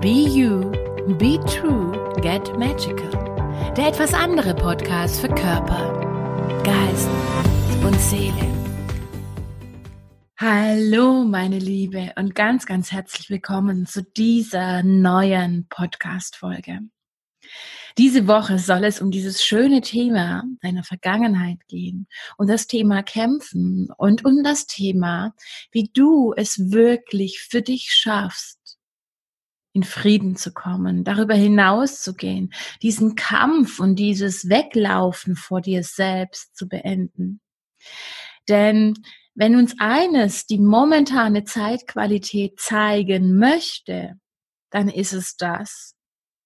Be You, Be True, Get Magical. Der etwas andere Podcast für Körper, Geist und Seele. Hallo, meine Liebe, und ganz, ganz herzlich willkommen zu dieser neuen Podcast-Folge. Diese Woche soll es um dieses schöne Thema deiner Vergangenheit gehen, um das Thema Kämpfen und um das Thema, wie du es wirklich für dich schaffst, in Frieden zu kommen, darüber hinaus zu gehen, diesen Kampf und dieses Weglaufen vor dir selbst zu beenden. Denn wenn uns eines die momentane Zeitqualität zeigen möchte, dann ist es das,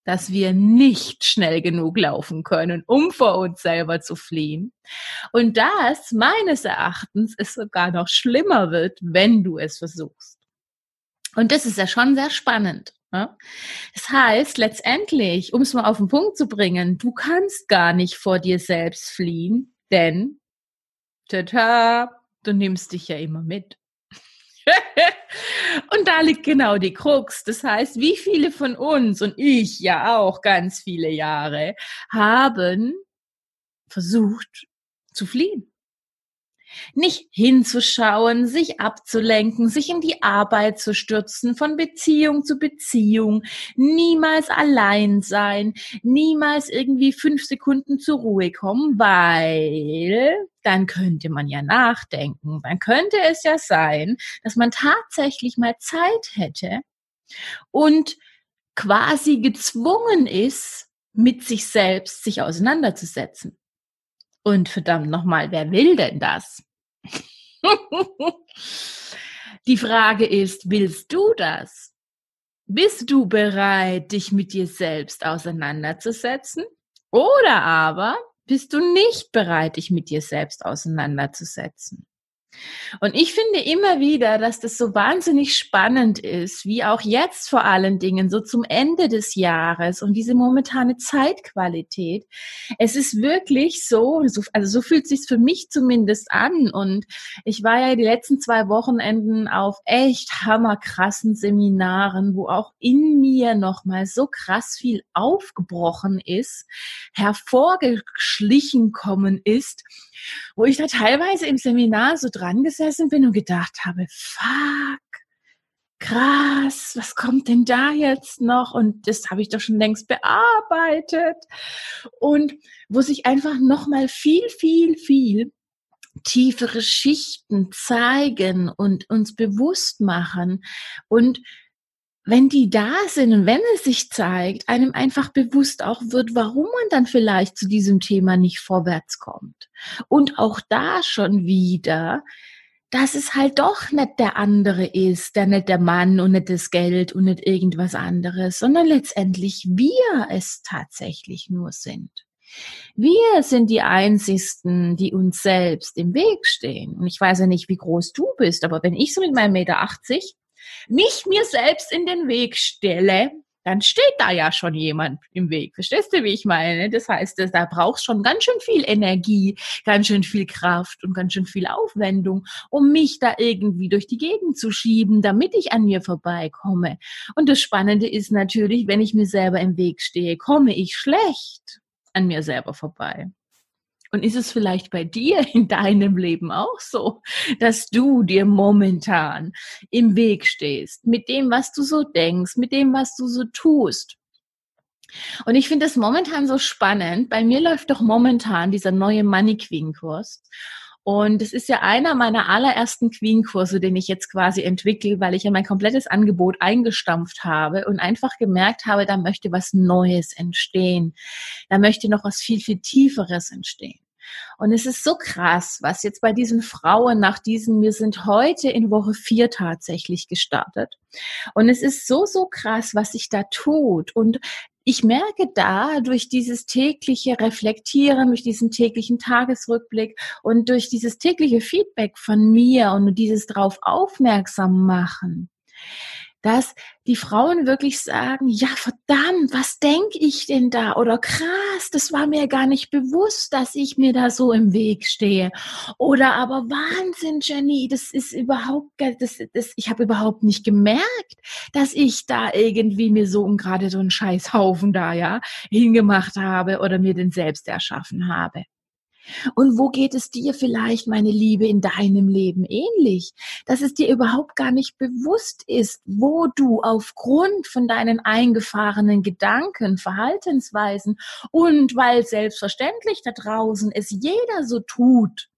dass wir nicht schnell genug laufen können, um vor uns selber zu fliehen. Und das meines Erachtens es sogar noch schlimmer wird, wenn du es versuchst. Und das ist ja schon sehr spannend. Das heißt, letztendlich, um es mal auf den Punkt zu bringen, du kannst gar nicht vor dir selbst fliehen, denn, tata, du nimmst dich ja immer mit. und da liegt genau die Krux. Das heißt, wie viele von uns und ich ja auch ganz viele Jahre haben versucht zu fliehen. Nicht hinzuschauen, sich abzulenken, sich in die Arbeit zu stürzen, von Beziehung zu Beziehung, niemals allein sein, niemals irgendwie fünf Sekunden zur Ruhe kommen, weil dann könnte man ja nachdenken. Dann könnte es ja sein, dass man tatsächlich mal Zeit hätte und quasi gezwungen ist, mit sich selbst sich auseinanderzusetzen. Und verdammt nochmal, wer will denn das? Die Frage ist, willst du das? Bist du bereit, dich mit dir selbst auseinanderzusetzen? Oder aber bist du nicht bereit, dich mit dir selbst auseinanderzusetzen? Und ich finde immer wieder, dass das so wahnsinnig spannend ist, wie auch jetzt vor allen Dingen so zum Ende des Jahres und diese momentane Zeitqualität. Es ist wirklich so, also so fühlt sich für mich zumindest an. Und ich war ja die letzten zwei Wochenenden auf echt hammerkrassen Seminaren, wo auch in mir nochmal so krass viel aufgebrochen ist, hervorgeschlichen kommen ist, wo ich da teilweise im Seminar so dran gesessen bin und gedacht habe, fuck, krass, was kommt denn da jetzt noch? Und das habe ich doch schon längst bearbeitet. Und wo sich einfach nochmal viel, viel, viel tiefere Schichten zeigen und uns bewusst machen und wenn die da sind und wenn es sich zeigt, einem einfach bewusst auch wird, warum man dann vielleicht zu diesem Thema nicht vorwärts kommt. Und auch da schon wieder, dass es halt doch nicht der andere ist, der nicht der Mann und nicht das Geld und nicht irgendwas anderes, sondern letztendlich wir es tatsächlich nur sind. Wir sind die Einzigsten, die uns selbst im Weg stehen. Und ich weiß ja nicht, wie groß du bist, aber wenn ich so mit meinem Meter 80 mich mir selbst in den Weg stelle, dann steht da ja schon jemand im Weg. Verstehst du, wie ich meine? Das heißt, da brauchst schon ganz schön viel Energie, ganz schön viel Kraft und ganz schön viel Aufwendung, um mich da irgendwie durch die Gegend zu schieben, damit ich an mir vorbeikomme. Und das Spannende ist natürlich, wenn ich mir selber im Weg stehe, komme ich schlecht an mir selber vorbei. Und ist es vielleicht bei dir in deinem Leben auch so, dass du dir momentan im Weg stehst mit dem, was du so denkst, mit dem, was du so tust? Und ich finde es momentan so spannend. Bei mir läuft doch momentan dieser neue Money Queen Kurs. Und es ist ja einer meiner allerersten Queen-Kurse, den ich jetzt quasi entwickle, weil ich ja mein komplettes Angebot eingestampft habe und einfach gemerkt habe, da möchte was Neues entstehen. Da möchte noch was viel, viel Tieferes entstehen. Und es ist so krass, was jetzt bei diesen Frauen nach diesen, wir sind heute in Woche vier tatsächlich gestartet. Und es ist so, so krass, was sich da tut. Und ich merke da durch dieses tägliche Reflektieren, durch diesen täglichen Tagesrückblick und durch dieses tägliche Feedback von mir und dieses drauf aufmerksam machen, dass die Frauen wirklich sagen, ja verdammt, was denke ich denn da? Oder krass, das war mir gar nicht bewusst, dass ich mir da so im Weg stehe. Oder aber Wahnsinn, Jenny, das ist überhaupt, das, das, ich habe überhaupt nicht gemerkt, dass ich da irgendwie mir so um gerade so einen Scheißhaufen da, ja, hingemacht habe oder mir den selbst erschaffen habe. Und wo geht es dir vielleicht, meine Liebe, in deinem Leben ähnlich? Dass es dir überhaupt gar nicht bewusst ist, wo du aufgrund von deinen eingefahrenen Gedanken, Verhaltensweisen und weil selbstverständlich da draußen es jeder so tut,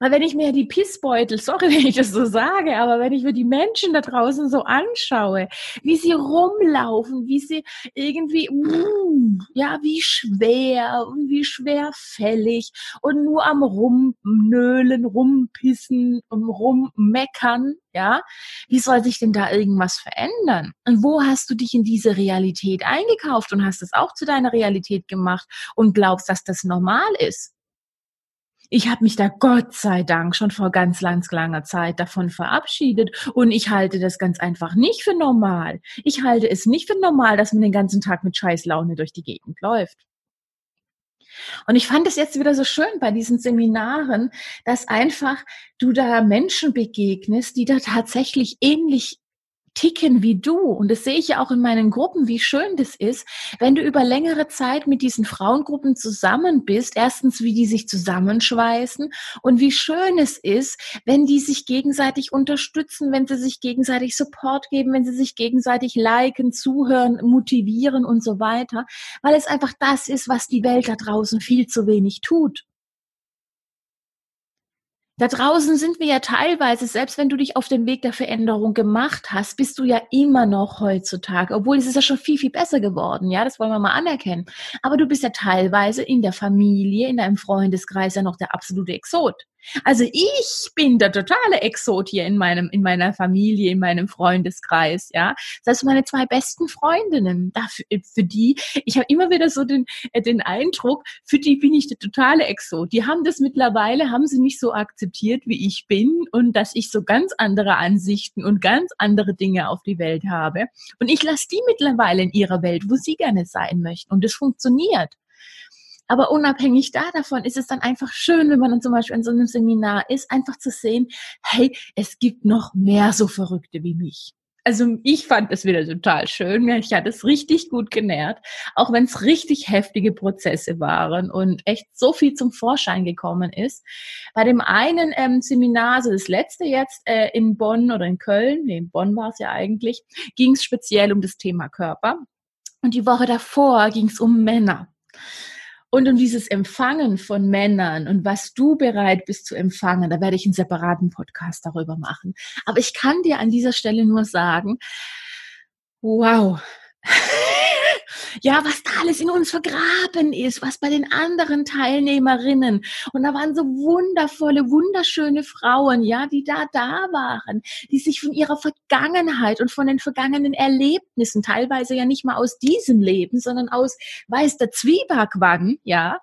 weil wenn ich mir die Pissbeutel, sorry, wenn ich das so sage, aber wenn ich mir die Menschen da draußen so anschaue, wie sie rumlaufen, wie sie irgendwie, mm, ja, wie schwer und wie schwerfällig und nur am Rumnölen, rumpissen rummeckern, ja, wie soll sich denn da irgendwas verändern? Und wo hast du dich in diese Realität eingekauft und hast es auch zu deiner Realität gemacht und glaubst, dass das normal ist? Ich habe mich da Gott sei Dank schon vor ganz, ganz langer Zeit davon verabschiedet und ich halte das ganz einfach nicht für normal. Ich halte es nicht für normal, dass man den ganzen Tag mit Scheißlaune durch die Gegend läuft. Und ich fand es jetzt wieder so schön bei diesen Seminaren, dass einfach du da Menschen begegnest, die da tatsächlich ähnlich ticken wie du. Und das sehe ich ja auch in meinen Gruppen, wie schön das ist, wenn du über längere Zeit mit diesen Frauengruppen zusammen bist. Erstens, wie die sich zusammenschweißen und wie schön es ist, wenn die sich gegenseitig unterstützen, wenn sie sich gegenseitig Support geben, wenn sie sich gegenseitig liken, zuhören, motivieren und so weiter. Weil es einfach das ist, was die Welt da draußen viel zu wenig tut. Da draußen sind wir ja teilweise, selbst wenn du dich auf den Weg der Veränderung gemacht hast, bist du ja immer noch heutzutage, obwohl es ist ja schon viel, viel besser geworden, ja, das wollen wir mal anerkennen. Aber du bist ja teilweise in der Familie, in deinem Freundeskreis ja noch der absolute Exot. Also ich bin der totale Exot hier in meinem, in meiner Familie, in meinem Freundeskreis, ja. Das heißt, meine zwei besten Freundinnen, dafür, für die, ich habe immer wieder so den, äh, den Eindruck, für die bin ich der totale Exot. Die haben das mittlerweile, haben sie mich so akzeptiert, wie ich bin und dass ich so ganz andere Ansichten und ganz andere Dinge auf die Welt habe. Und ich lasse die mittlerweile in ihrer Welt, wo sie gerne sein möchten. Und das funktioniert. Aber unabhängig da davon ist es dann einfach schön, wenn man dann zum Beispiel in so einem Seminar ist, einfach zu sehen, hey, es gibt noch mehr so Verrückte wie mich. Also ich fand es wieder total schön. Ich hatte es richtig gut genährt, auch wenn es richtig heftige Prozesse waren und echt so viel zum Vorschein gekommen ist. Bei dem einen ähm, Seminar, also das letzte jetzt äh, in Bonn oder in Köln, nee, in Bonn war es ja eigentlich, ging es speziell um das Thema Körper. Und die Woche davor ging es um Männer. Und um dieses Empfangen von Männern und was du bereit bist zu empfangen, da werde ich einen separaten Podcast darüber machen. Aber ich kann dir an dieser Stelle nur sagen, wow. Ja, was da alles in uns vergraben ist, was bei den anderen Teilnehmerinnen. Und da waren so wundervolle, wunderschöne Frauen, ja, die da da waren, die sich von ihrer Vergangenheit und von den vergangenen Erlebnissen, teilweise ja nicht mal aus diesem Leben, sondern aus weiß der Zwieback wann, ja,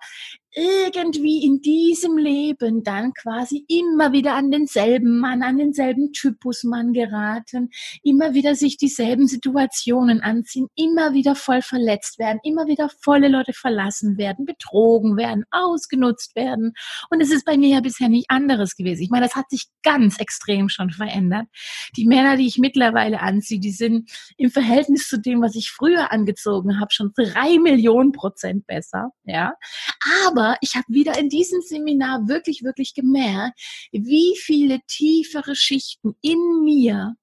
irgendwie in diesem Leben dann quasi immer wieder an denselben Mann, an denselben Typus Mann geraten, immer wieder sich dieselben Situationen anziehen, immer wieder voll verletzt werden, immer wieder volle Leute verlassen werden, betrogen werden, ausgenutzt werden. Und es ist bei mir ja bisher nicht anderes gewesen. Ich meine, das hat sich ganz extrem schon verändert. Die Männer, die ich mittlerweile anziehe, die sind im Verhältnis zu dem, was ich früher angezogen habe, schon drei Millionen Prozent besser. Ja, aber aber ich habe wieder in diesem Seminar wirklich, wirklich gemerkt, wie viele tiefere Schichten in mir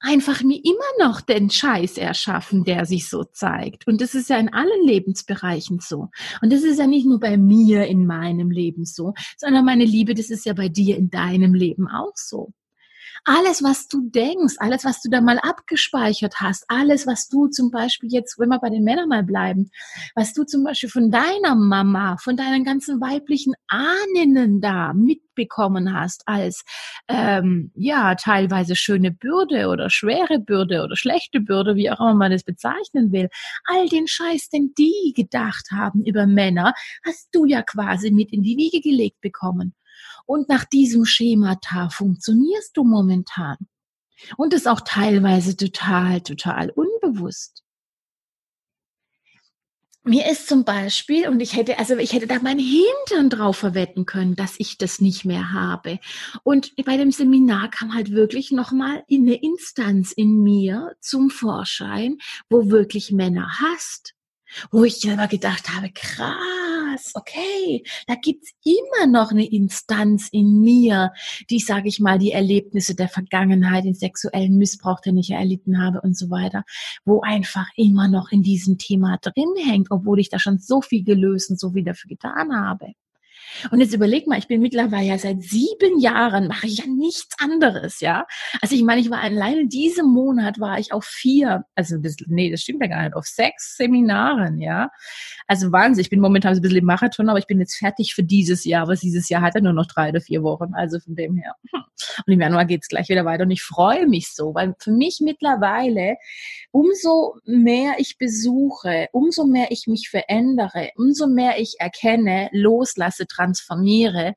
einfach mir immer noch den Scheiß erschaffen, der sich so zeigt. Und das ist ja in allen Lebensbereichen so. Und das ist ja nicht nur bei mir in meinem Leben so, sondern meine Liebe, das ist ja bei dir in deinem Leben auch so. Alles, was du denkst, alles, was du da mal abgespeichert hast, alles, was du zum Beispiel jetzt, wenn wir bei den Männern mal bleiben, was du zum Beispiel von deiner Mama, von deinen ganzen weiblichen Ahnen da mitbekommen hast, als ähm, ja teilweise schöne Bürde oder schwere Bürde oder schlechte Bürde, wie auch immer man das bezeichnen will, all den Scheiß, den die gedacht haben über Männer, hast du ja quasi mit in die Wiege gelegt bekommen. Und nach diesem Schemata funktionierst du momentan. Und ist auch teilweise total, total unbewusst. Mir ist zum Beispiel, und ich hätte, also ich hätte da meinen Hintern drauf verwetten können, dass ich das nicht mehr habe. Und bei dem Seminar kam halt wirklich nochmal eine Instanz in mir zum Vorschein, wo wirklich Männer hasst. Wo ich selber gedacht habe, krass, okay, da gibt's immer noch eine Instanz in mir, die, sage ich mal, die Erlebnisse der Vergangenheit, den sexuellen Missbrauch, den ich erlitten habe und so weiter, wo einfach immer noch in diesem Thema drin hängt, obwohl ich da schon so viel gelöst und so viel dafür getan habe. Und jetzt überleg mal, ich bin mittlerweile ja seit sieben Jahren, mache ich ja nichts anderes, ja. Also ich meine, ich war alleine diesen Monat war ich auf vier, also das, nee, das stimmt ja gar nicht, auf sechs Seminaren, ja. Also Wahnsinn, ich bin momentan ein bisschen im Marathon, aber ich bin jetzt fertig für dieses Jahr, was dieses Jahr hat ja nur noch drei oder vier Wochen, also von dem her. Und im Januar geht's gleich wieder weiter und ich freue mich so, weil für mich mittlerweile, umso mehr ich besuche, umso mehr ich mich verändere, umso mehr ich erkenne, loslasse, transformiere,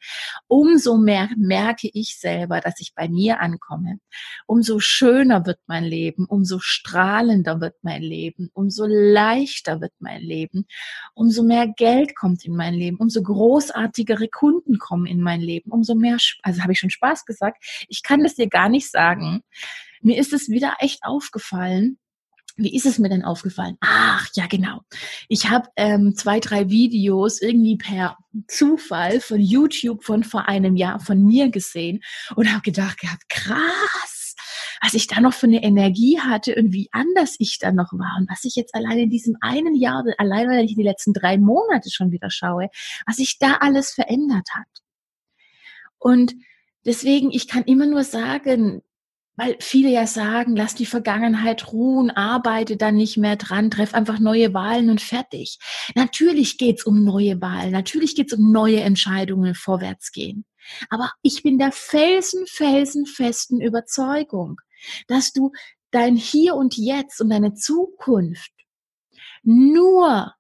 umso mehr merke ich selber, dass ich bei mir ankomme. Umso schöner wird mein Leben, umso strahlender wird mein Leben, umso leichter wird mein Leben, umso mehr Geld kommt in mein Leben, umso großartigere Kunden kommen in mein Leben, umso mehr, also habe ich schon Spaß gesagt, ich kann das dir gar nicht sagen. Mir ist es wieder echt aufgefallen, wie ist es mir denn aufgefallen? Ach, ja, genau. Ich habe ähm, zwei, drei Videos irgendwie per Zufall von YouTube von vor einem Jahr von mir gesehen und habe gedacht gehabt, krass, was ich da noch für eine Energie hatte und wie anders ich da noch war und was ich jetzt allein in diesem einen Jahr, allein weil ich die letzten drei Monate schon wieder schaue, was sich da alles verändert hat. Und deswegen, ich kann immer nur sagen, weil viele ja sagen, lass die Vergangenheit ruhen, arbeite dann nicht mehr dran, treff einfach neue Wahlen und fertig. Natürlich geht's um neue Wahlen, natürlich geht's um neue Entscheidungen, vorwärts gehen. Aber ich bin der felsen, felsenfesten Überzeugung, dass du dein Hier und Jetzt und deine Zukunft nur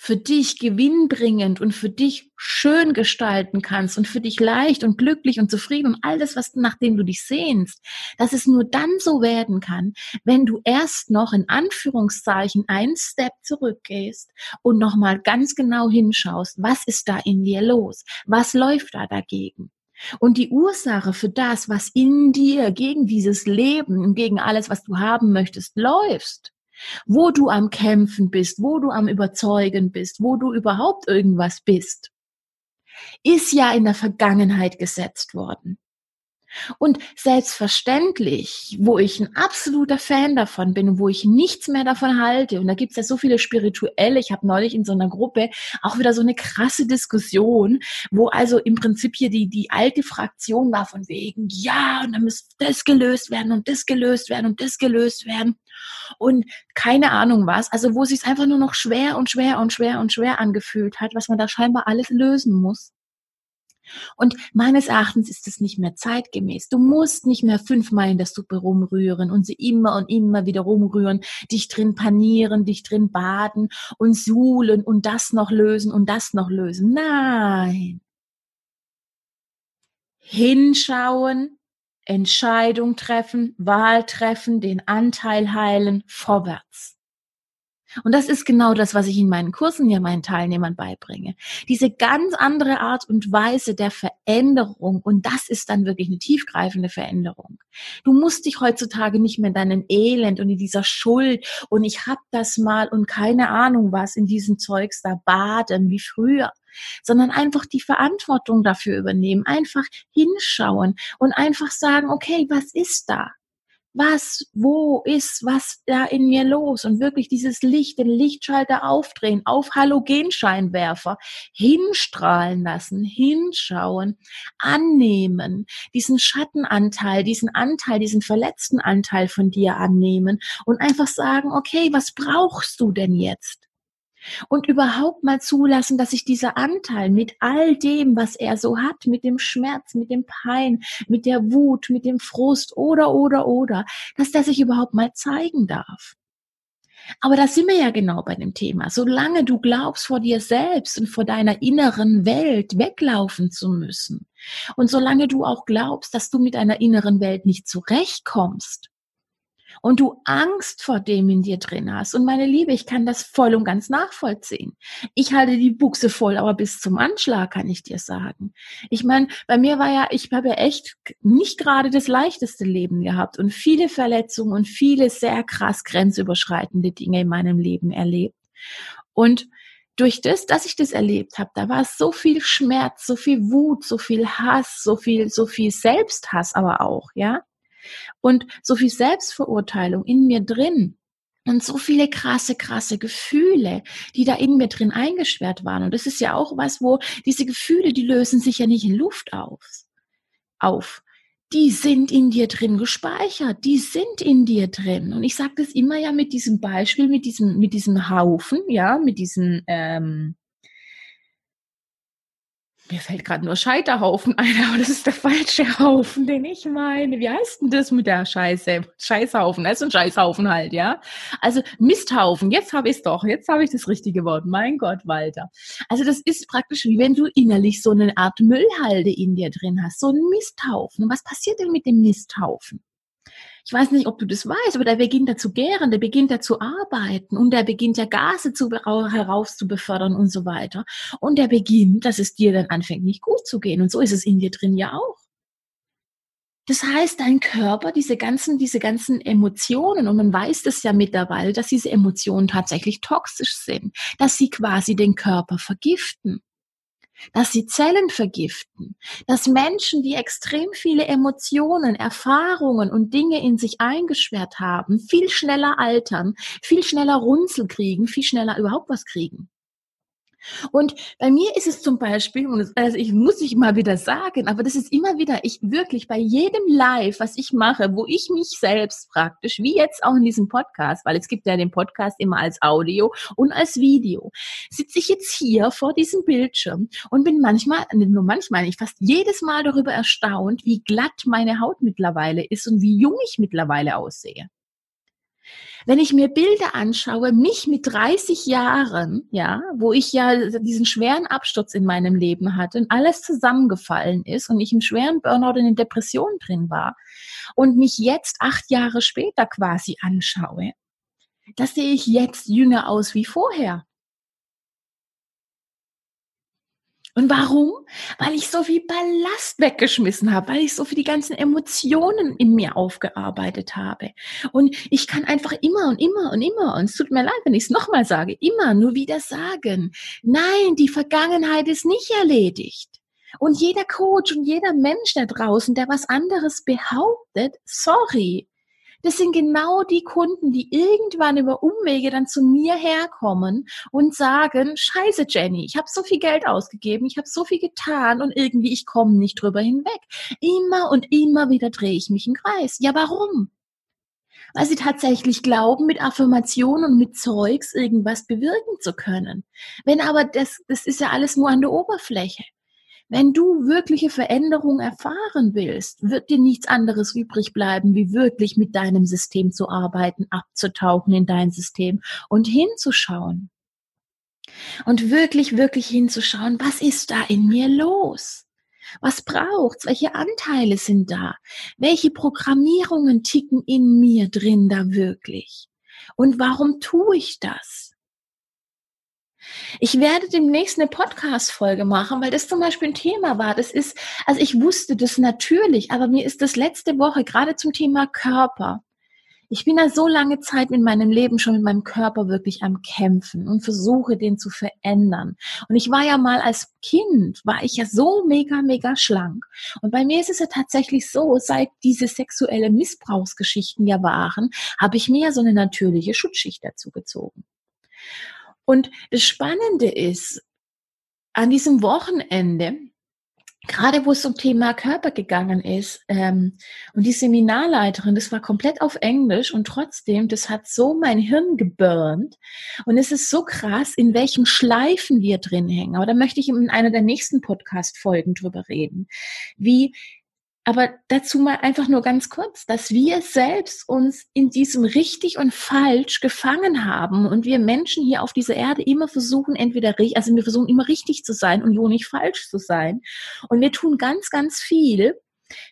für dich gewinnbringend und für dich schön gestalten kannst und für dich leicht und glücklich und zufrieden und all das, was nachdem du dich sehnst, dass es nur dann so werden kann, wenn du erst noch in Anführungszeichen einen Step zurückgehst und nochmal ganz genau hinschaust, was ist da in dir los? Was läuft da dagegen? Und die Ursache für das, was in dir gegen dieses Leben und gegen alles, was du haben möchtest, läuft, wo du am Kämpfen bist, wo du am Überzeugen bist, wo du überhaupt irgendwas bist, ist ja in der Vergangenheit gesetzt worden. Und selbstverständlich, wo ich ein absoluter Fan davon bin wo ich nichts mehr davon halte, und da gibt's ja so viele spirituelle, ich habe neulich in so einer Gruppe auch wieder so eine krasse Diskussion, wo also im Prinzip hier die, die alte Fraktion war von wegen, ja, und dann muss das gelöst werden und das gelöst werden und das gelöst werden und keine Ahnung was, also wo sich einfach nur noch schwer und schwer und schwer und schwer angefühlt hat, was man da scheinbar alles lösen muss. Und meines Erachtens ist es nicht mehr zeitgemäß. Du musst nicht mehr fünfmal in der Suppe rumrühren und sie immer und immer wieder rumrühren, dich drin panieren, dich drin baden und suhlen und das noch lösen und das noch lösen. Nein. Hinschauen, Entscheidung treffen, Wahl treffen, den Anteil heilen, vorwärts. Und das ist genau das, was ich in meinen Kursen ja meinen Teilnehmern beibringe. Diese ganz andere Art und Weise der Veränderung. Und das ist dann wirklich eine tiefgreifende Veränderung. Du musst dich heutzutage nicht mehr in deinem Elend und in dieser Schuld und ich hab das mal und keine Ahnung was in diesem Zeugs da baden wie früher sondern einfach die Verantwortung dafür übernehmen, einfach hinschauen und einfach sagen, okay, was ist da? Was, wo ist, was da in mir los und wirklich dieses Licht, den Lichtschalter aufdrehen, auf Halogenscheinwerfer, hinstrahlen lassen, hinschauen, annehmen, diesen Schattenanteil, diesen Anteil, diesen verletzten Anteil von dir annehmen und einfach sagen, okay, was brauchst du denn jetzt? Und überhaupt mal zulassen, dass sich dieser Anteil mit all dem, was er so hat, mit dem Schmerz, mit dem Pein, mit der Wut, mit dem Frust oder, oder, oder, dass der sich überhaupt mal zeigen darf. Aber da sind wir ja genau bei dem Thema. Solange du glaubst, vor dir selbst und vor deiner inneren Welt weglaufen zu müssen, Und solange du auch glaubst, dass du mit deiner inneren Welt nicht zurechtkommst, und du Angst vor dem in dir drin hast. Und meine Liebe, ich kann das voll und ganz nachvollziehen. Ich halte die Buchse voll, aber bis zum Anschlag kann ich dir sagen. Ich meine, bei mir war ja, ich habe ja echt nicht gerade das leichteste Leben gehabt und viele Verletzungen und viele sehr krass grenzüberschreitende Dinge in meinem Leben erlebt. Und durch das, dass ich das erlebt habe, da war so viel Schmerz, so viel Wut, so viel Hass, so viel, so viel Selbsthass aber auch, ja und so viel Selbstverurteilung in mir drin und so viele krasse, krasse Gefühle, die da in mir drin eingesperrt waren. Und das ist ja auch was, wo diese Gefühle, die lösen sich ja nicht in Luft auf. auf. Die sind in dir drin gespeichert, die sind in dir drin. Und ich sage das immer ja mit diesem Beispiel, mit diesem, mit diesem Haufen, ja, mit diesem, ähm, mir fällt gerade nur Scheiterhaufen ein, aber das ist der falsche Haufen, den ich meine. Wie heißt denn das mit der Scheiße? Scheißhaufen, das ist ein Scheißhaufen halt, ja? Also Misthaufen, jetzt habe ich es doch, jetzt habe ich das richtige Wort. Mein Gott, Walter. Also das ist praktisch wie wenn du innerlich so eine Art Müllhalde in dir drin hast, so ein Misthaufen. Was passiert denn mit dem Misthaufen? Ich weiß nicht, ob du das weißt, aber der beginnt da zu gären, der beginnt da zu arbeiten und der beginnt ja Gase zu, heraus zu befördern und so weiter. Und der beginnt, dass es dir dann anfängt, nicht gut zu gehen. Und so ist es in dir drin ja auch. Das heißt, dein Körper, diese ganzen, diese ganzen Emotionen, und man weiß das ja mittlerweile, dass diese Emotionen tatsächlich toxisch sind, dass sie quasi den Körper vergiften dass sie Zellen vergiften, dass Menschen, die extrem viele Emotionen, Erfahrungen und Dinge in sich eingesperrt haben, viel schneller altern, viel schneller Runzel kriegen, viel schneller überhaupt was kriegen. Und bei mir ist es zum Beispiel, also ich muss ich mal wieder sagen, aber das ist immer wieder, ich wirklich bei jedem Live, was ich mache, wo ich mich selbst praktisch, wie jetzt auch in diesem Podcast, weil es gibt ja den Podcast immer als Audio und als Video, sitze ich jetzt hier vor diesem Bildschirm und bin manchmal, nur manchmal, ich fast jedes Mal darüber erstaunt, wie glatt meine Haut mittlerweile ist und wie jung ich mittlerweile aussehe. Wenn ich mir Bilder anschaue, mich mit 30 Jahren, ja, wo ich ja diesen schweren Absturz in meinem Leben hatte und alles zusammengefallen ist und ich im schweren Burnout in Depression drin war und mich jetzt acht Jahre später quasi anschaue, da sehe ich jetzt jünger aus wie vorher. Und warum? Weil ich so viel Ballast weggeschmissen habe, weil ich so viel die ganzen Emotionen in mir aufgearbeitet habe. Und ich kann einfach immer und immer und immer, und es tut mir leid, wenn ich es nochmal sage, immer nur wieder sagen, nein, die Vergangenheit ist nicht erledigt. Und jeder Coach und jeder Mensch da draußen, der was anderes behauptet, sorry, das sind genau die Kunden, die irgendwann über Umwege dann zu mir herkommen und sagen, scheiße Jenny, ich habe so viel Geld ausgegeben, ich habe so viel getan und irgendwie ich komme nicht drüber hinweg. Immer und immer wieder drehe ich mich im Kreis. Ja, warum? Weil sie tatsächlich glauben, mit Affirmationen und mit Zeugs irgendwas bewirken zu können. Wenn aber das, das ist ja alles nur an der Oberfläche. Wenn du wirkliche Veränderung erfahren willst, wird dir nichts anderes übrig bleiben, wie wirklich mit deinem System zu arbeiten, abzutauchen in dein System und hinzuschauen. Und wirklich, wirklich hinzuschauen, was ist da in mir los? Was braucht's? Welche Anteile sind da? Welche Programmierungen ticken in mir drin da wirklich? Und warum tue ich das? Ich werde demnächst eine Podcast-Folge machen, weil das zum Beispiel ein Thema war. Das ist, also ich wusste das natürlich, aber mir ist das letzte Woche gerade zum Thema Körper. Ich bin da so lange Zeit in meinem Leben schon mit meinem Körper wirklich am Kämpfen und versuche, den zu verändern. Und ich war ja mal als Kind, war ich ja so mega, mega schlank. Und bei mir ist es ja tatsächlich so, seit diese sexuelle Missbrauchsgeschichten ja waren, habe ich mir ja so eine natürliche Schutzschicht dazu gezogen. Und das Spannende ist, an diesem Wochenende, gerade wo es zum Thema Körper gegangen ist, ähm, und die Seminarleiterin, das war komplett auf Englisch und trotzdem, das hat so mein Hirn geburnt. Und es ist so krass, in welchen Schleifen wir drin hängen. Aber da möchte ich in einer der nächsten Podcast-Folgen drüber reden. Wie aber dazu mal einfach nur ganz kurz, dass wir selbst uns in diesem richtig und falsch gefangen haben und wir Menschen hier auf dieser Erde immer versuchen, entweder, also wir versuchen immer richtig zu sein und jo nicht falsch zu sein. Und wir tun ganz, ganz viel,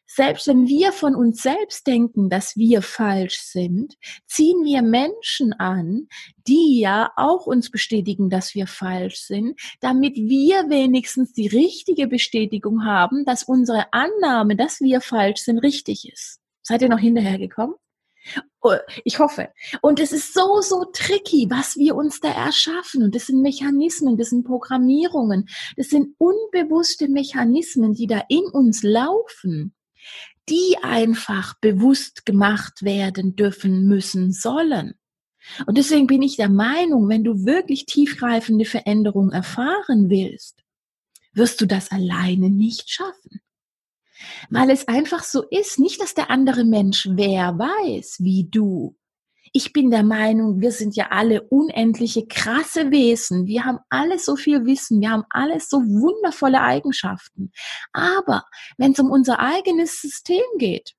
selbst wenn wir von uns selbst denken, dass wir falsch sind, ziehen wir Menschen an, die ja auch uns bestätigen, dass wir falsch sind, damit wir wenigstens die richtige Bestätigung haben, dass unsere Annahme, dass wir falsch sind, richtig ist. Seid ihr noch hinterhergekommen? Ich hoffe. Und es ist so, so tricky, was wir uns da erschaffen. Und das sind Mechanismen, das sind Programmierungen, das sind unbewusste Mechanismen, die da in uns laufen die einfach bewusst gemacht werden dürfen, müssen, sollen. Und deswegen bin ich der Meinung, wenn du wirklich tiefgreifende Veränderungen erfahren willst, wirst du das alleine nicht schaffen. Weil es einfach so ist, nicht, dass der andere Mensch wer weiß wie du, ich bin der Meinung, wir sind ja alle unendliche krasse Wesen. Wir haben alle so viel Wissen. Wir haben alle so wundervolle Eigenschaften. Aber wenn es um unser eigenes System geht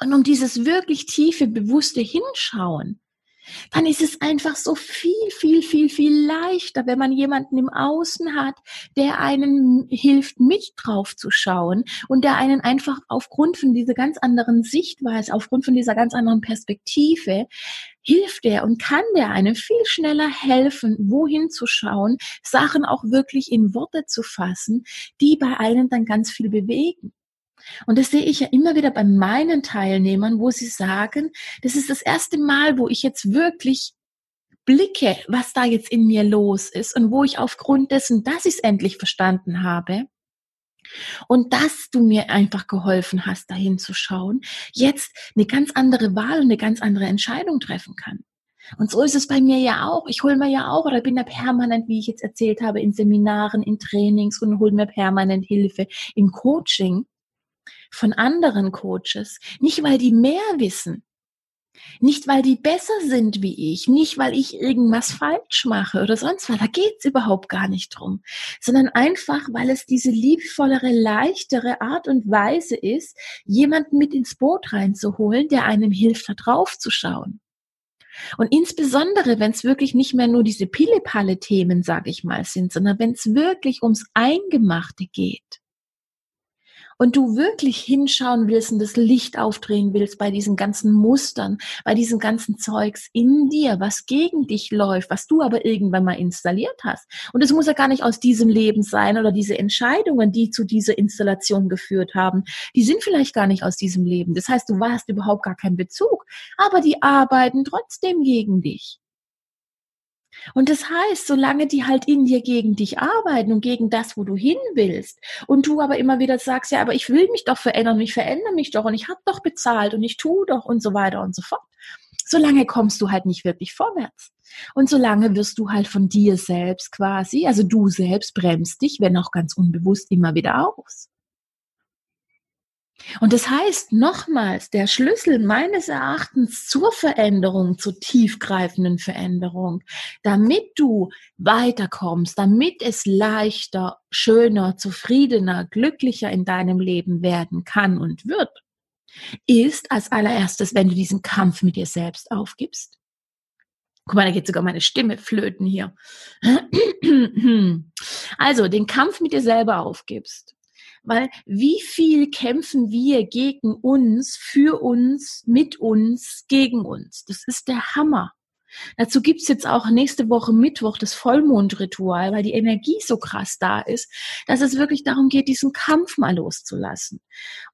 und um dieses wirklich tiefe, bewusste Hinschauen, dann ist es einfach so viel, viel, viel, viel leichter, wenn man jemanden im Außen hat, der einen hilft, mit drauf zu schauen und der einen einfach aufgrund von dieser ganz anderen Sichtweise, aufgrund von dieser ganz anderen Perspektive, hilft der und kann der einem viel schneller helfen, wohin zu schauen, Sachen auch wirklich in Worte zu fassen, die bei einem dann ganz viel bewegen. Und das sehe ich ja immer wieder bei meinen Teilnehmern, wo sie sagen, das ist das erste Mal, wo ich jetzt wirklich blicke, was da jetzt in mir los ist und wo ich aufgrund dessen, dass ich es endlich verstanden habe, und dass du mir einfach geholfen hast, dahin zu schauen, jetzt eine ganz andere Wahl und eine ganz andere Entscheidung treffen kann. Und so ist es bei mir ja auch. Ich hole mir ja auch oder bin da permanent, wie ich jetzt erzählt habe, in Seminaren, in Trainings und hole mir permanent Hilfe im Coaching von anderen Coaches, nicht weil die mehr wissen, nicht weil die besser sind wie ich, nicht weil ich irgendwas falsch mache oder sonst was, da geht's überhaupt gar nicht drum, sondern einfach, weil es diese liebevollere, leichtere Art und Weise ist, jemanden mit ins Boot reinzuholen, der einem hilft, da drauf zu schauen. Und insbesondere, wenn es wirklich nicht mehr nur diese Pille-Palle-Themen, sag ich mal, sind, sondern wenn es wirklich ums Eingemachte geht und du wirklich hinschauen willst und das Licht aufdrehen willst bei diesen ganzen Mustern, bei diesem ganzen Zeugs in dir, was gegen dich läuft, was du aber irgendwann mal installiert hast. Und es muss ja gar nicht aus diesem Leben sein oder diese Entscheidungen, die zu dieser Installation geführt haben, die sind vielleicht gar nicht aus diesem Leben. Das heißt, du warst überhaupt gar keinen Bezug, aber die arbeiten trotzdem gegen dich. Und das heißt, solange die halt in dir gegen dich arbeiten und gegen das, wo du hin willst, und du aber immer wieder sagst, ja, aber ich will mich doch verändern, ich verändere mich doch und ich habe doch bezahlt und ich tue doch und so weiter und so fort. Solange kommst du halt nicht wirklich vorwärts. Und solange wirst du halt von dir selbst quasi, also du selbst bremst dich, wenn auch ganz unbewusst, immer wieder aus. Und das heißt nochmals, der Schlüssel meines Erachtens zur Veränderung, zur tiefgreifenden Veränderung, damit du weiterkommst, damit es leichter, schöner, zufriedener, glücklicher in deinem Leben werden kann und wird, ist als allererstes, wenn du diesen Kampf mit dir selbst aufgibst. Guck mal, da geht sogar meine Stimme flöten hier. Also, den Kampf mit dir selber aufgibst weil wie viel kämpfen wir gegen uns, für uns, mit uns, gegen uns? Das ist der Hammer. Dazu gibt's jetzt auch nächste Woche Mittwoch das Vollmondritual, weil die Energie so krass da ist, dass es wirklich darum geht, diesen Kampf mal loszulassen.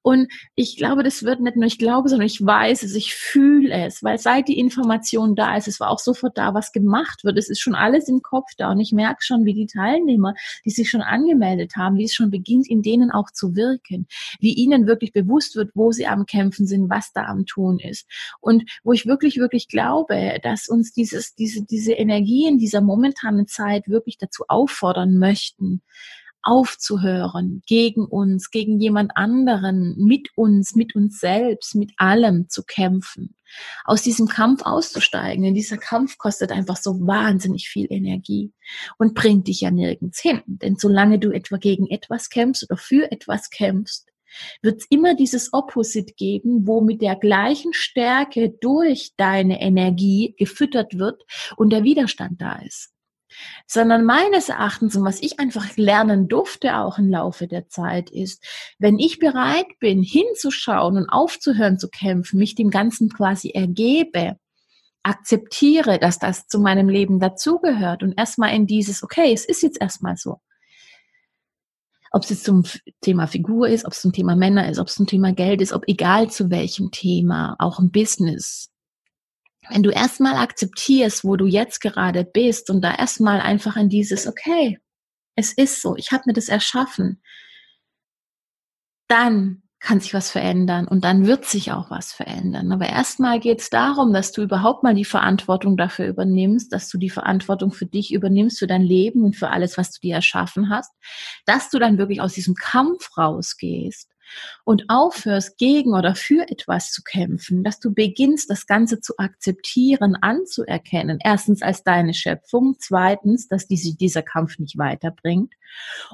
Und ich glaube, das wird nicht nur ich glaube, sondern ich weiß es, ich fühle es, weil seit die Information da ist, es war auch sofort da, was gemacht wird. Es ist schon alles im Kopf da und ich merke schon, wie die Teilnehmer, die sich schon angemeldet haben, wie es schon beginnt, in denen auch zu wirken, wie ihnen wirklich bewusst wird, wo sie am Kämpfen sind, was da am Tun ist. Und wo ich wirklich, wirklich glaube, dass uns dieses, diese, diese Energie in dieser momentanen Zeit wirklich dazu auffordern möchten, aufzuhören, gegen uns, gegen jemand anderen, mit uns, mit uns selbst, mit allem zu kämpfen, aus diesem Kampf auszusteigen. Denn dieser Kampf kostet einfach so wahnsinnig viel Energie und bringt dich ja nirgends hin. Denn solange du etwa gegen etwas kämpfst oder für etwas kämpfst, wird es immer dieses Opposite geben, wo mit der gleichen Stärke durch deine Energie gefüttert wird und der Widerstand da ist. Sondern meines Erachtens und was ich einfach lernen durfte auch im Laufe der Zeit ist, wenn ich bereit bin, hinzuschauen und aufzuhören zu kämpfen, mich dem Ganzen quasi ergebe, akzeptiere, dass das zu meinem Leben dazugehört und erstmal in dieses, okay, es ist jetzt erstmal so. Ob es jetzt zum Thema Figur ist, ob es zum Thema Männer ist, ob es zum Thema Geld ist, ob egal zu welchem Thema, auch im Business. Wenn du erstmal akzeptierst, wo du jetzt gerade bist und da erstmal einfach in dieses, okay, es ist so, ich habe mir das erschaffen, dann kann sich was verändern und dann wird sich auch was verändern. Aber erstmal geht es darum, dass du überhaupt mal die Verantwortung dafür übernimmst, dass du die Verantwortung für dich übernimmst, für dein Leben und für alles, was du dir erschaffen hast, dass du dann wirklich aus diesem Kampf rausgehst und aufhörst, gegen oder für etwas zu kämpfen, dass du beginnst, das Ganze zu akzeptieren, anzuerkennen. Erstens als deine Schöpfung, zweitens, dass diese, dieser Kampf nicht weiterbringt.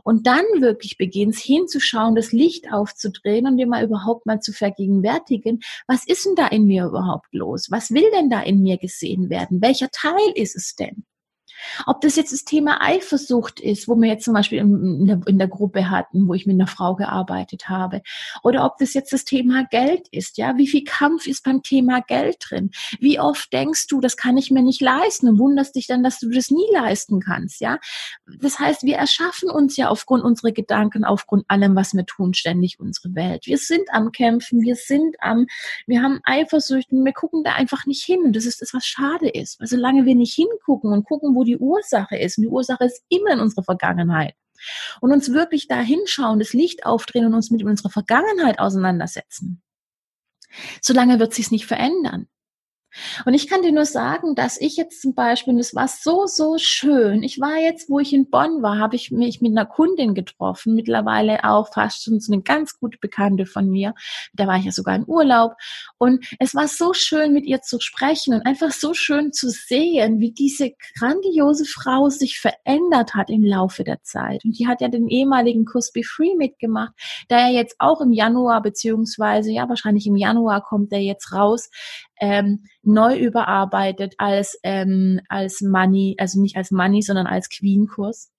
Und dann wirklich beginnst hinzuschauen, das Licht aufzudrehen und dir mal überhaupt mal zu vergegenwärtigen, was ist denn da in mir überhaupt los? Was will denn da in mir gesehen werden? Welcher Teil ist es denn? Ob das jetzt das Thema Eifersucht ist, wo wir jetzt zum Beispiel in der, in der, Gruppe hatten, wo ich mit einer Frau gearbeitet habe, oder ob das jetzt das Thema Geld ist, ja, wie viel Kampf ist beim Thema Geld drin? Wie oft denkst du, das kann ich mir nicht leisten und wunderst dich dann, dass du das nie leisten kannst, ja? Das heißt, wir erschaffen uns ja aufgrund unserer Gedanken, aufgrund allem, was wir tun, ständig unsere Welt. Wir sind am Kämpfen, wir sind am, wir haben Eifersuchten, wir gucken da einfach nicht hin und das ist das, was schade ist. Weil solange wir nicht hingucken und gucken, wo die Ursache ist. Und die Ursache ist immer in unserer Vergangenheit. Und uns wirklich da hinschauen, das Licht aufdrehen und uns mit unserer Vergangenheit auseinandersetzen. Solange wird sich nicht verändern. Und ich kann dir nur sagen, dass ich jetzt zum Beispiel, und es war so, so schön. Ich war jetzt, wo ich in Bonn war, habe ich mich mit einer Kundin getroffen, mittlerweile auch fast schon so eine ganz gute Bekannte von mir. Da war ich ja sogar im Urlaub. Und es war so schön, mit ihr zu sprechen und einfach so schön zu sehen, wie diese grandiose Frau sich verändert hat im Laufe der Zeit. Und die hat ja den ehemaligen Kurs Be Free mitgemacht, der ja jetzt auch im Januar, beziehungsweise ja, wahrscheinlich im Januar kommt der jetzt raus, ähm, neu überarbeitet als, ähm, als Money, also nicht als Money, sondern als Queen-Kurs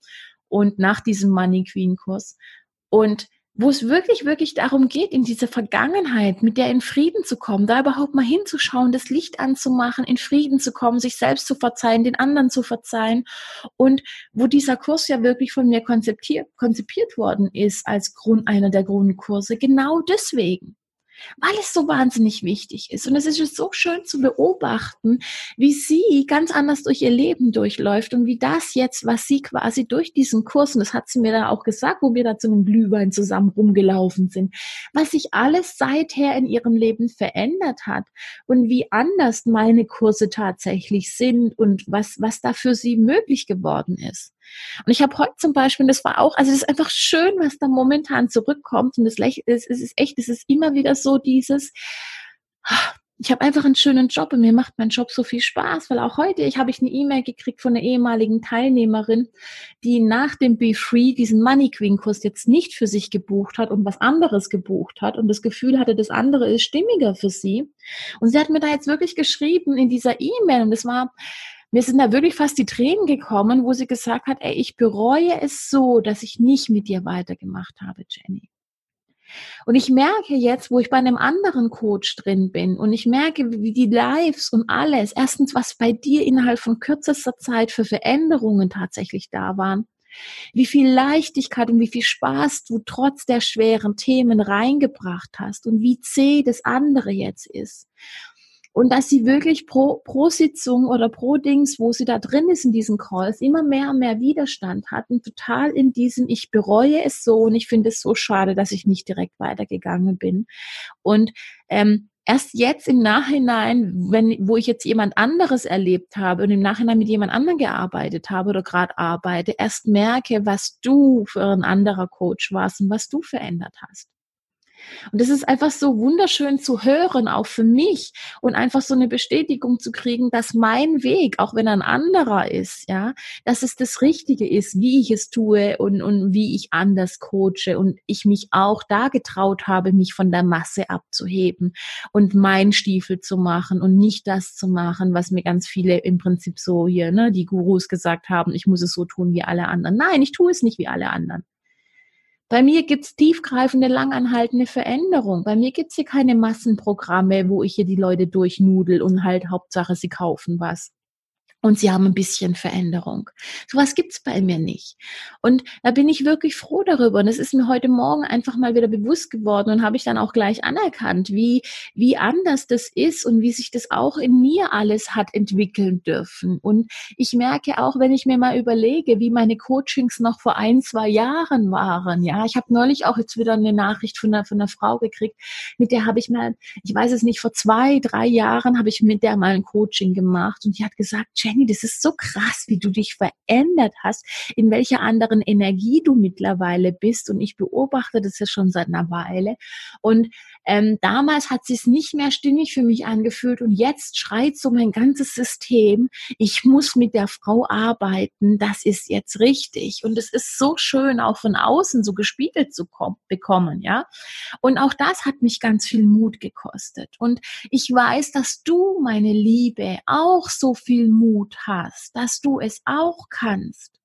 und nach diesem Money Queen-Kurs. Und wo es wirklich, wirklich darum geht, in diese Vergangenheit, mit der in Frieden zu kommen, da überhaupt mal hinzuschauen, das Licht anzumachen, in Frieden zu kommen, sich selbst zu verzeihen, den anderen zu verzeihen. Und wo dieser Kurs ja wirklich von mir konzipiert, konzipiert worden ist als Grund, einer der Grundkurse, genau deswegen weil es so wahnsinnig wichtig ist. Und es ist so schön zu beobachten, wie sie ganz anders durch ihr Leben durchläuft und wie das jetzt, was sie quasi durch diesen Kurs, und das hat sie mir dann auch gesagt, wo wir da zu einem Glühwein zusammen rumgelaufen sind, was sich alles seither in ihrem Leben verändert hat und wie anders meine Kurse tatsächlich sind und was, was da für sie möglich geworden ist. Und ich habe heute zum Beispiel, das war auch, also es ist einfach schön, was da momentan zurückkommt. Und es ist echt, es ist immer wieder so dieses, ich habe einfach einen schönen Job und mir macht mein Job so viel Spaß, weil auch heute ich habe ich eine E-Mail gekriegt von einer ehemaligen Teilnehmerin, die nach dem Be Free diesen Money Queen Kurs jetzt nicht für sich gebucht hat und was anderes gebucht hat und das Gefühl hatte, das andere ist stimmiger für sie. Und sie hat mir da jetzt wirklich geschrieben in dieser E-Mail und das war mir sind da wirklich fast die Tränen gekommen, wo sie gesagt hat, ey, ich bereue es so, dass ich nicht mit dir weitergemacht habe, Jenny. Und ich merke jetzt, wo ich bei einem anderen Coach drin bin und ich merke, wie die Lives und alles, erstens, was bei dir innerhalb von kürzester Zeit für Veränderungen tatsächlich da waren, wie viel Leichtigkeit und wie viel Spaß du trotz der schweren Themen reingebracht hast und wie zäh das andere jetzt ist und dass sie wirklich pro, pro Sitzung oder pro Dings, wo sie da drin ist in diesen Calls, immer mehr und mehr Widerstand hatten, total in diesem, ich bereue es so und ich finde es so schade, dass ich nicht direkt weitergegangen bin. Und ähm, erst jetzt im Nachhinein, wenn, wo ich jetzt jemand anderes erlebt habe und im Nachhinein mit jemand anderem gearbeitet habe oder gerade arbeite, erst merke, was du für ein anderer Coach warst und was du verändert hast. Und das ist einfach so wunderschön zu hören, auch für mich und einfach so eine Bestätigung zu kriegen, dass mein Weg, auch wenn ein anderer ist, ja, dass es das Richtige ist, wie ich es tue und, und wie ich anders coache und ich mich auch da getraut habe, mich von der Masse abzuheben und mein Stiefel zu machen und nicht das zu machen, was mir ganz viele im Prinzip so hier, ne, die Gurus gesagt haben, ich muss es so tun wie alle anderen. Nein, ich tue es nicht wie alle anderen. Bei mir gibt's tiefgreifende, langanhaltende Veränderung. Bei mir gibt's hier keine Massenprogramme, wo ich hier die Leute durchnudel und halt Hauptsache, sie kaufen was und sie haben ein bisschen Veränderung. Sowas gibt's bei mir nicht. Und da bin ich wirklich froh darüber. Und es ist mir heute Morgen einfach mal wieder bewusst geworden und habe ich dann auch gleich anerkannt, wie, wie anders das ist und wie sich das auch in mir alles hat entwickeln dürfen. Und ich merke auch, wenn ich mir mal überlege, wie meine Coachings noch vor ein, zwei Jahren waren. Ja, ich habe neulich auch jetzt wieder eine Nachricht von einer, von einer Frau gekriegt, mit der habe ich mal, ich weiß es nicht, vor zwei, drei Jahren habe ich mit der mal ein Coaching gemacht und die hat gesagt, Jenny, das ist so krass, wie du dich verändert hast, in welcher anderen Energie du mittlerweile bist. Und ich beobachte das ja schon seit einer Weile. Und ähm, damals hat es nicht mehr stimmig für mich angefühlt und jetzt schreit so mein ganzes System, ich muss mit der Frau arbeiten, das ist jetzt richtig. Und es ist so schön, auch von außen so gespiegelt zu bekommen, ja. Und auch das hat mich ganz viel Mut gekostet. Und ich weiß, dass du, meine Liebe, auch so viel Mut hast, dass du es auch kannst,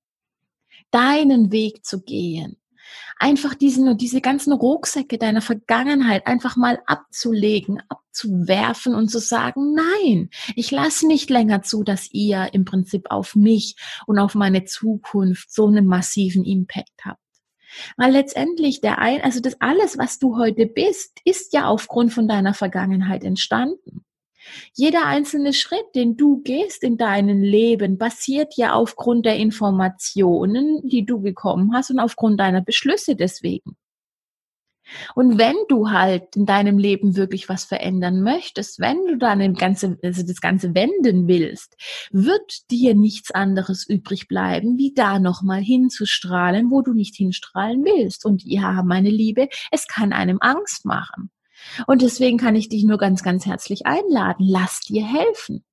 deinen Weg zu gehen einfach diesen, diese ganzen Rucksäcke deiner Vergangenheit einfach mal abzulegen, abzuwerfen und zu sagen, nein, ich lasse nicht länger zu, dass ihr im Prinzip auf mich und auf meine Zukunft so einen massiven Impact habt. Weil letztendlich der ein, also das alles, was du heute bist, ist ja aufgrund von deiner Vergangenheit entstanden. Jeder einzelne Schritt, den du gehst in deinem Leben, basiert ja aufgrund der Informationen, die du bekommen hast und aufgrund deiner Beschlüsse deswegen. Und wenn du halt in deinem Leben wirklich was verändern möchtest, wenn du dann ganze, also das Ganze wenden willst, wird dir nichts anderes übrig bleiben, wie da nochmal hinzustrahlen, wo du nicht hinstrahlen willst. Und ja, meine Liebe, es kann einem Angst machen. Und deswegen kann ich dich nur ganz, ganz herzlich einladen. Lass dir helfen.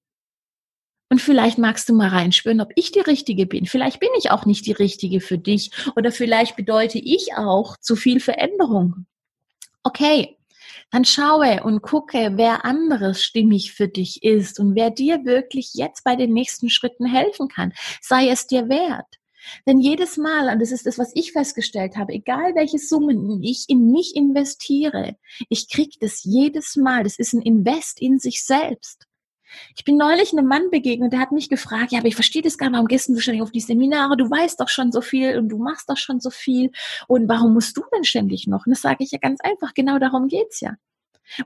Und vielleicht magst du mal reinspüren, ob ich die Richtige bin. Vielleicht bin ich auch nicht die Richtige für dich. Oder vielleicht bedeute ich auch zu viel Veränderung. Okay, dann schaue und gucke, wer anderes stimmig für dich ist und wer dir wirklich jetzt bei den nächsten Schritten helfen kann. Sei es dir wert. Denn jedes Mal, und das ist das, was ich festgestellt habe, egal welche Summen ich in mich investiere, ich kriege das jedes Mal. Das ist ein Invest in sich selbst. Ich bin neulich einem Mann begegnet, der hat mich gefragt, ja, aber ich verstehe das gar nicht, warum gehst du ständig auf die Seminare? Du weißt doch schon so viel und du machst doch schon so viel. Und warum musst du denn ständig noch? Und das sage ich ja ganz einfach, genau darum geht's ja.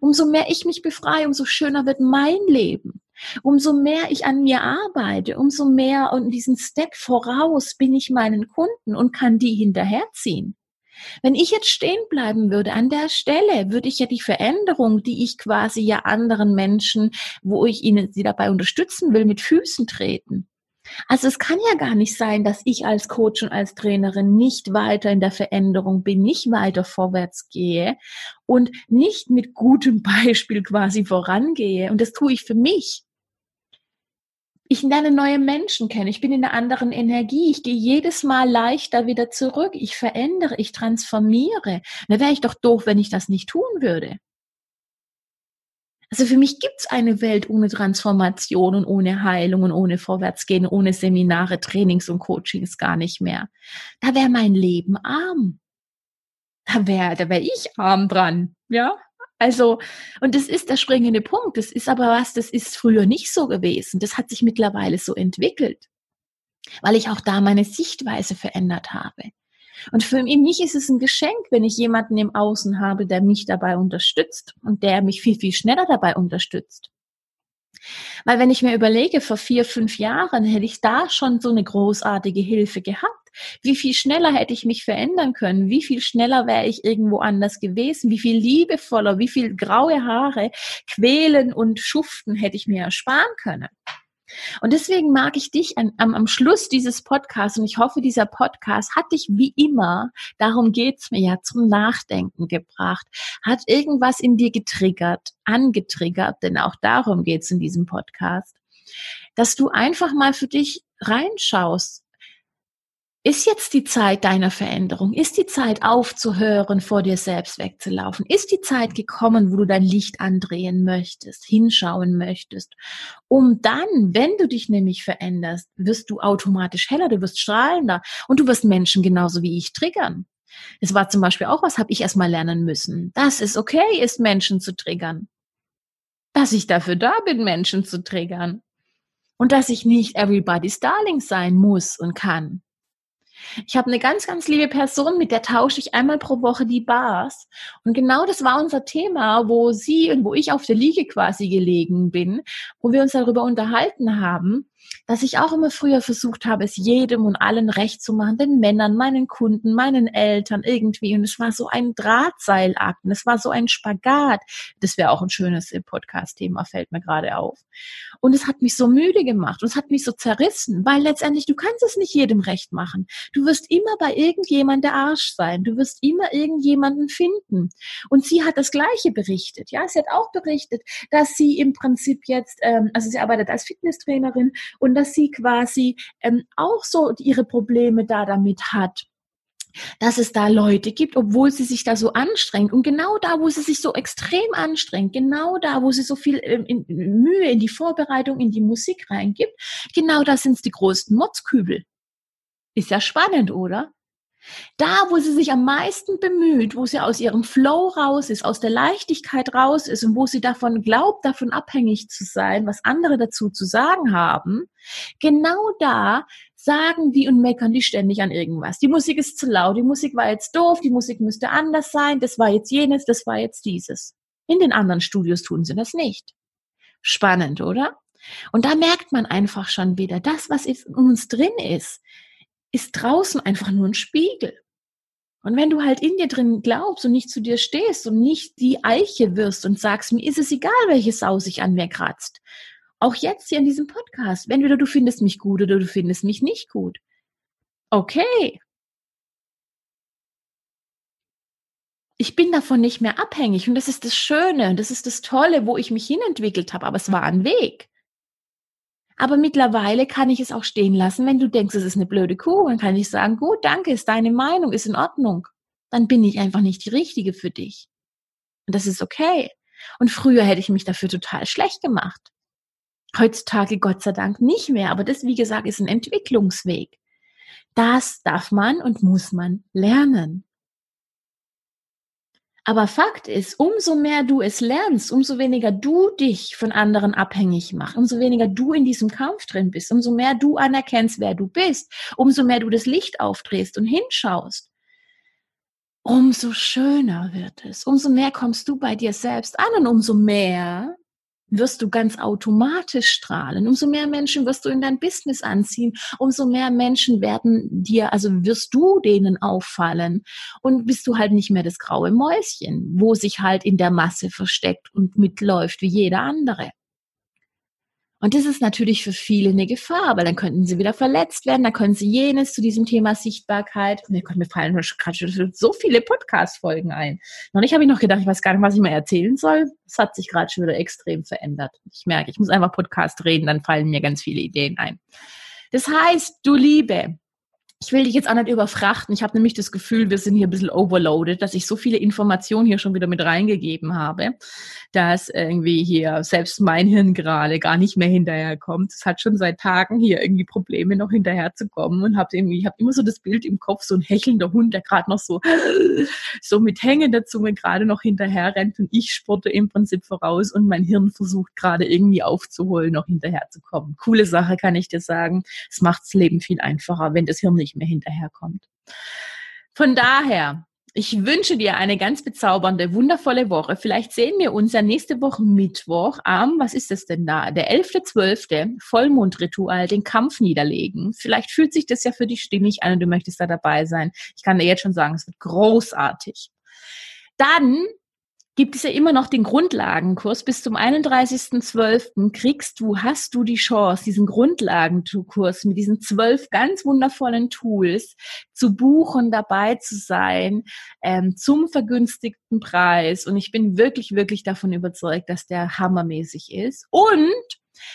Umso mehr ich mich befreie, umso schöner wird mein Leben. Umso mehr ich an mir arbeite, umso mehr und diesen Step voraus bin ich meinen Kunden und kann die hinterherziehen. Wenn ich jetzt stehen bleiben würde an der Stelle, würde ich ja die Veränderung, die ich quasi ja anderen Menschen, wo ich ihnen sie dabei unterstützen will, mit Füßen treten. Also es kann ja gar nicht sein, dass ich als Coach und als Trainerin nicht weiter in der Veränderung bin, nicht weiter vorwärts gehe und nicht mit gutem Beispiel quasi vorangehe. Und das tue ich für mich. Ich lerne neue Menschen kennen. Ich bin in einer anderen Energie. Ich gehe jedes Mal leichter wieder zurück. Ich verändere, ich transformiere. Da wäre ich doch doof, wenn ich das nicht tun würde. Also für mich gibt es eine Welt ohne Transformation und ohne Heilung und ohne Vorwärtsgehen, ohne Seminare, Trainings und Coachings gar nicht mehr. Da wäre mein Leben arm. Da wäre da wär ich arm dran, ja. Also, und das ist der springende Punkt. Das ist aber was, das ist früher nicht so gewesen. Das hat sich mittlerweile so entwickelt, weil ich auch da meine Sichtweise verändert habe. Und für mich ist es ein Geschenk, wenn ich jemanden im Außen habe, der mich dabei unterstützt und der mich viel, viel schneller dabei unterstützt. Weil wenn ich mir überlege, vor vier, fünf Jahren hätte ich da schon so eine großartige Hilfe gehabt. Wie viel schneller hätte ich mich verändern können? Wie viel schneller wäre ich irgendwo anders gewesen? Wie viel liebevoller, wie viel graue Haare, quälen und schuften hätte ich mir ersparen können? Und deswegen mag ich dich am, am Schluss dieses Podcasts und ich hoffe, dieser Podcast hat dich wie immer, darum geht's mir ja, zum Nachdenken gebracht, hat irgendwas in dir getriggert, angetriggert, denn auch darum geht's in diesem Podcast, dass du einfach mal für dich reinschaust, ist jetzt die Zeit deiner Veränderung? Ist die Zeit aufzuhören, vor dir selbst wegzulaufen? Ist die Zeit gekommen, wo du dein Licht andrehen möchtest, hinschauen möchtest? Um dann, wenn du dich nämlich veränderst, wirst du automatisch heller, du wirst strahlender und du wirst Menschen genauso wie ich triggern. Es war zum Beispiel auch was, habe ich erstmal lernen müssen. Dass es okay ist, Menschen zu triggern. Dass ich dafür da bin, Menschen zu triggern. Und dass ich nicht everybody's darling sein muss und kann. Ich habe eine ganz, ganz liebe Person, mit der tausche ich einmal pro Woche die Bars. Und genau das war unser Thema, wo sie und wo ich auf der Liege quasi gelegen bin, wo wir uns darüber unterhalten haben, dass ich auch immer früher versucht habe, es jedem und allen recht zu machen, den Männern, meinen Kunden, meinen Eltern irgendwie. Und es war so ein Drahtseilakt und es war so ein Spagat. Das wäre auch ein schönes Podcast-Thema, fällt mir gerade auf. Und es hat mich so müde gemacht und es hat mich so zerrissen, weil letztendlich du kannst es nicht jedem recht machen. Du wirst immer bei irgendjemand der Arsch sein. Du wirst immer irgendjemanden finden. Und sie hat das Gleiche berichtet. Ja, sie hat auch berichtet, dass sie im Prinzip jetzt, ähm, also sie arbeitet als Fitnesstrainerin und dass sie quasi ähm, auch so ihre Probleme da damit hat dass es da Leute gibt, obwohl sie sich da so anstrengt. Und genau da, wo sie sich so extrem anstrengt, genau da, wo sie so viel ähm, in, Mühe in die Vorbereitung, in die Musik reingibt, genau da sind es die größten Motzkübel. Ist ja spannend, oder? Da, wo sie sich am meisten bemüht, wo sie aus ihrem Flow raus ist, aus der Leichtigkeit raus ist und wo sie davon glaubt, davon abhängig zu sein, was andere dazu zu sagen haben, genau da sagen die und meckern die ständig an irgendwas. Die Musik ist zu laut, die Musik war jetzt doof, die Musik müsste anders sein, das war jetzt jenes, das war jetzt dieses. In den anderen Studios tun sie das nicht. Spannend, oder? Und da merkt man einfach schon wieder, das, was in uns drin ist, ist draußen einfach nur ein Spiegel. Und wenn du halt in dir drin glaubst und nicht zu dir stehst und nicht die Eiche wirst und sagst, mir ist es egal, welche Sau sich an mir kratzt. Auch jetzt hier in diesem Podcast. Entweder du findest mich gut oder du findest mich nicht gut. Okay. Ich bin davon nicht mehr abhängig und das ist das Schöne und das ist das Tolle, wo ich mich hinentwickelt habe, aber es war ein Weg. Aber mittlerweile kann ich es auch stehen lassen, wenn du denkst, es ist eine blöde Kuh, dann kann ich sagen, gut, danke, ist deine Meinung, ist in Ordnung. Dann bin ich einfach nicht die Richtige für dich. Und das ist okay. Und früher hätte ich mich dafür total schlecht gemacht. Heutzutage Gott sei Dank nicht mehr, aber das, wie gesagt, ist ein Entwicklungsweg. Das darf man und muss man lernen. Aber Fakt ist, umso mehr du es lernst, umso weniger du dich von anderen abhängig machst, umso weniger du in diesem Kampf drin bist, umso mehr du anerkennst, wer du bist, umso mehr du das Licht aufdrehst und hinschaust, umso schöner wird es, umso mehr kommst du bei dir selbst an und umso mehr wirst du ganz automatisch strahlen. Umso mehr Menschen wirst du in dein Business anziehen, umso mehr Menschen werden dir, also wirst du denen auffallen und bist du halt nicht mehr das graue Mäuschen, wo sich halt in der Masse versteckt und mitläuft wie jeder andere. Und das ist natürlich für viele eine Gefahr, weil dann könnten sie wieder verletzt werden, dann können sie jenes zu diesem Thema Sichtbarkeit. Mir, mir fallen gerade so viele Podcast-Folgen ein. Noch nicht habe ich noch gedacht, ich weiß gar nicht, was ich mal erzählen soll. Es hat sich gerade schon wieder extrem verändert. Ich merke, ich muss einfach Podcast reden, dann fallen mir ganz viele Ideen ein. Das heißt, du Liebe, ich will dich jetzt auch nicht überfrachten. Ich habe nämlich das Gefühl, wir sind hier ein bisschen overloaded, dass ich so viele Informationen hier schon wieder mit reingegeben habe, dass irgendwie hier selbst mein Hirn gerade gar nicht mehr hinterherkommt. Es hat schon seit Tagen hier irgendwie Probleme, noch hinterherzukommen und habe irgendwie, ich habe immer so das Bild im Kopf, so ein hechelnder Hund, der gerade noch so, so mit hängender Zunge gerade noch hinterher rennt und ich sporte im Prinzip voraus und mein Hirn versucht gerade irgendwie aufzuholen, noch hinterherzukommen. Coole Sache, kann ich dir sagen. Es macht das Leben viel einfacher, wenn das Hirn nicht nicht mehr hinterherkommt. Von daher, ich wünsche dir eine ganz bezaubernde, wundervolle Woche. Vielleicht sehen wir uns ja nächste Woche Mittwoch am, was ist das denn da? Der 11.12. Vollmondritual, den Kampf niederlegen. Vielleicht fühlt sich das ja für dich stimmig an und du möchtest da dabei sein. Ich kann dir jetzt schon sagen, es wird großartig. Dann gibt es ja immer noch den Grundlagenkurs. Bis zum 31.12. kriegst du, hast du die Chance, diesen Grundlagenkurs mit diesen zwölf ganz wundervollen Tools zu buchen, dabei zu sein, ähm, zum vergünstigten Preis. Und ich bin wirklich, wirklich davon überzeugt, dass der hammermäßig ist. Und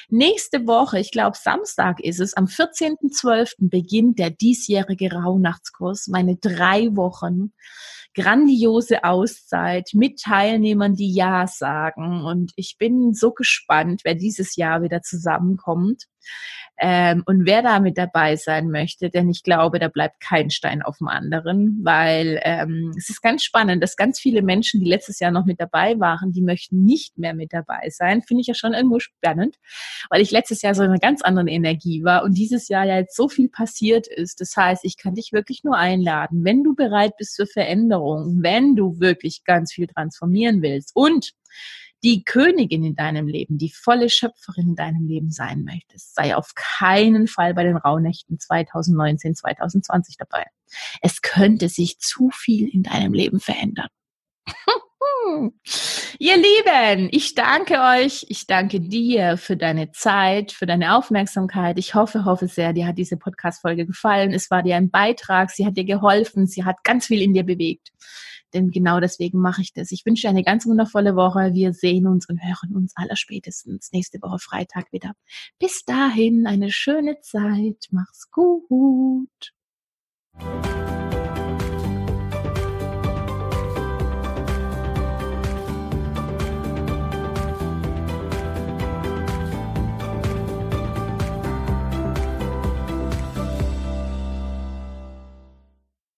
Nächste Woche, ich glaube Samstag ist es, am 14.12. beginnt der diesjährige Rauhnachtskurs, meine drei Wochen grandiose Auszeit mit Teilnehmern, die Ja sagen. Und ich bin so gespannt, wer dieses Jahr wieder zusammenkommt ähm, und wer da mit dabei sein möchte, denn ich glaube, da bleibt kein Stein auf dem anderen, weil ähm, es ist ganz spannend, dass ganz viele Menschen, die letztes Jahr noch mit dabei waren, die möchten nicht mehr mit dabei sein. Finde ich ja schon irgendwo spannend, weil ich letztes Jahr so in einer ganz anderen Energie war und dieses Jahr ja jetzt so viel passiert ist. Das heißt, ich kann dich wirklich nur einladen, wenn du bereit bist für Veränderung, wenn du wirklich ganz viel transformieren willst und die Königin in deinem Leben, die volle Schöpferin in deinem Leben sein möchtest, sei auf keinen Fall bei den Rauhnächten 2019, 2020 dabei. Es könnte sich zu viel in deinem Leben verändern. Ihr Lieben, ich danke euch, ich danke dir für deine Zeit, für deine Aufmerksamkeit. Ich hoffe, hoffe sehr, dir hat diese Podcast-Folge gefallen. Es war dir ein Beitrag, sie hat dir geholfen, sie hat ganz viel in dir bewegt denn genau deswegen mache ich das. Ich wünsche dir eine ganz wundervolle Woche. Wir sehen uns und hören uns allerspätestens nächste Woche Freitag wieder. Bis dahin eine schöne Zeit. Mach's gut.